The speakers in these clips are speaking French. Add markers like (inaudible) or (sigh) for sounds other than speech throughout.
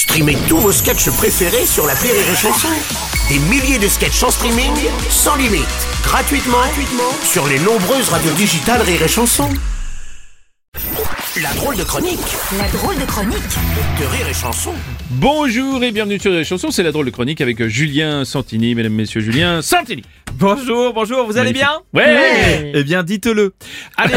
Streamez tous vos sketchs préférés sur la Rire et Chanson. Des milliers de sketchs en streaming, sans limite, gratuitement, gratuitement sur les nombreuses radios digitales Rire et Chanson. La drôle de chronique La drôle de chronique de Rire et Chanson. Bonjour et bienvenue sur les chansons, c'est la drôle de chronique avec Julien Santini, mesdames, messieurs, Julien Santini. Bonjour, bonjour, vous allez bien Ouais, Eh bien, dites-le. Allez,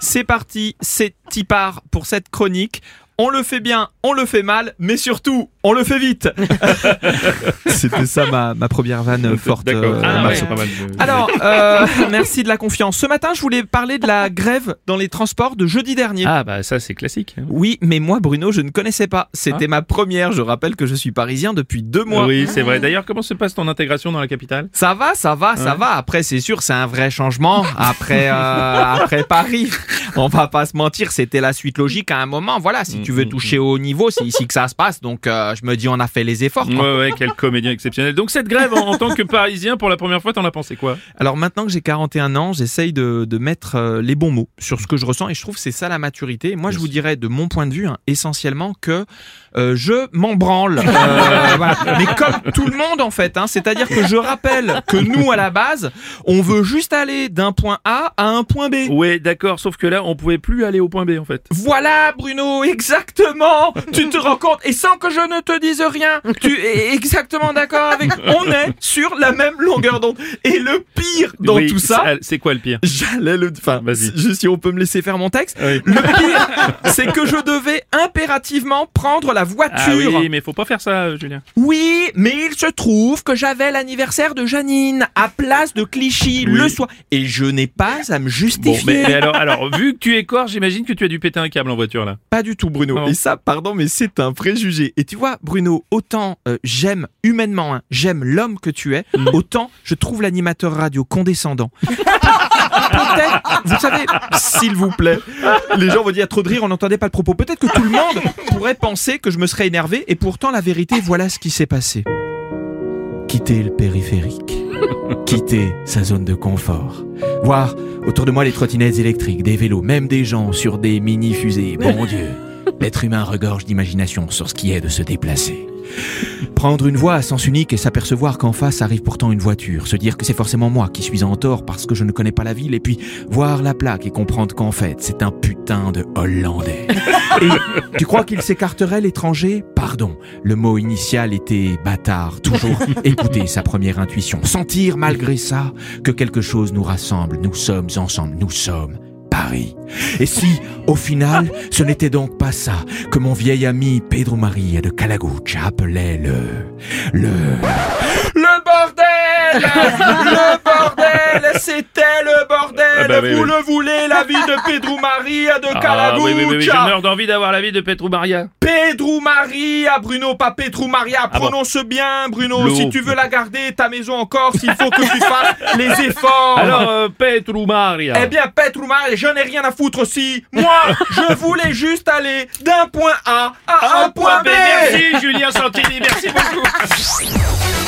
c'est, parti, c'est part pour cette chronique. On le fait bien, on le fait mal, mais surtout, on le fait vite. (laughs) C'était ça ma, ma première vanne forte. D'accord. euh, Ah, ouais, Alors, (laughs) euh, merci de la confiance. Ce matin, je voulais parler de la grève dans les transports de jeudi dernier. Ah bah ça c'est classique. hein. Oui, mais moi, Bruno, je ne connaissais pas. C'était ma première. Je rappelle que je suis parisien depuis deux mois. Oui, c'est vrai. D'ailleurs, comment se passe ton intégration dans la capitale? Ça va, ça va, ça va. Après, c'est sûr, c'est un vrai changement. Après, euh, après Paris, on va pas se mentir, c'était la suite logique à un moment. Voilà, si tu veux Mm, toucher au haut niveau, c'est ici que ça se passe. Donc, euh, je me dis, on a fait les efforts. quoi. Ouais, ouais, quel comédien exceptionnel. Donc cette grève, en, en tant que Parisien, pour la première fois, t'en as pensé quoi? Alors maintenant que j'ai 41 ans, j'essaye de, de mettre euh, les bons mots sur ce que je ressens et je trouve que c'est ça la maturité. Moi, je vous dirais de mon point de vue, hein, essentiellement que euh, je m'en branle. Euh, (laughs) voilà. Mais comme tout le monde en fait, hein, c'est-à-dire que je rappelle que nous à la base, on veut juste aller d'un point A à un point B. Ouais, d'accord, sauf que là, on pouvait plus aller au point B en fait. Voilà Bruno, exactement. Tu te rends compte et sans que je ne te dise rien, tu es exactement d'accord avec. On est sur la même longueur d'onde. Et le pire dans Oui, tout ça, c'est- quoi le pire? J'allais le. Enfin, Vas-y. juste si on peut me laisser faire mon texte. Oui. Le pire, c'est que je devais impérativement prendre la voiture. Ah oui, mais faut pas faire ça, Julien. Oui, mais il se trouve que j'avais l'anniversaire de Janine à place de Clichy Oui. le soir. Et je n'ai pas à me Bon, justifier. mais, mais alors, alors, vu que tu es corps, j'imagine que tu as dû péter un câble en voiture là. Pas du tout, Bruno. Et ça, pardon, mais c'est un préjugé. Et tu vois, Bruno, autant euh, j'aime humainement, hein, j'aime l'homme que tu es, Mm. autant je trouve l'animateur radio condescendant. (laughs) Peut-être, vous savez, s'il vous plaît, les gens vont dire trop de rire, on n'entendait pas le propos. Peut-être que tout le monde pourrait penser que je me serais énervé, et pourtant la vérité, voilà ce qui s'est passé. Quitter le périphérique, (laughs) quitter sa zone de confort, voir autour de moi les trottinettes électriques, des vélos, même des gens sur des mini-fusées. Bon (laughs) Dieu, l'être humain regorge d'imagination sur ce qui est de se déplacer. Prendre une voie à sens unique et s'apercevoir qu'en face arrive pourtant une voiture, se dire que c'est forcément moi qui suis en tort parce que je ne connais pas la ville, et puis voir la plaque et comprendre qu'en fait c'est un putain de Hollandais. Tu crois qu'il s'écarterait l'étranger? Pardon, le mot initial était bâtard, toujours écouter sa première intuition, sentir malgré ça que quelque chose nous rassemble, nous sommes ensemble, nous sommes Paris. Et si, au final, ce n'était donc pas ça que mon vieil ami Pedro Maria de Calaguch appelait le... le... Le bordel (laughs) Le bordel C'était Ah bah oui, Vous oui. le voulez, la vie de (laughs) Pedro Maria de Ah, Calaguch oui, oui, oui, oui, je meurs d'envie d'avoir la vie de Petrou Maria. Pedro Maria, Bruno, pas Pedro Maria. Ah bon. Prononce bien, Bruno. Si tu veux la garder, ta maison en Corse, il faut que tu fasses (laughs) les efforts. Alors, euh, Petrou Maria. Eh bien, Pedro Maria, je n'ai rien à foutre aussi. Moi, je (laughs) voulais juste aller d'un point A à un point B. Ah, ben, merci Julien Santini, merci beaucoup.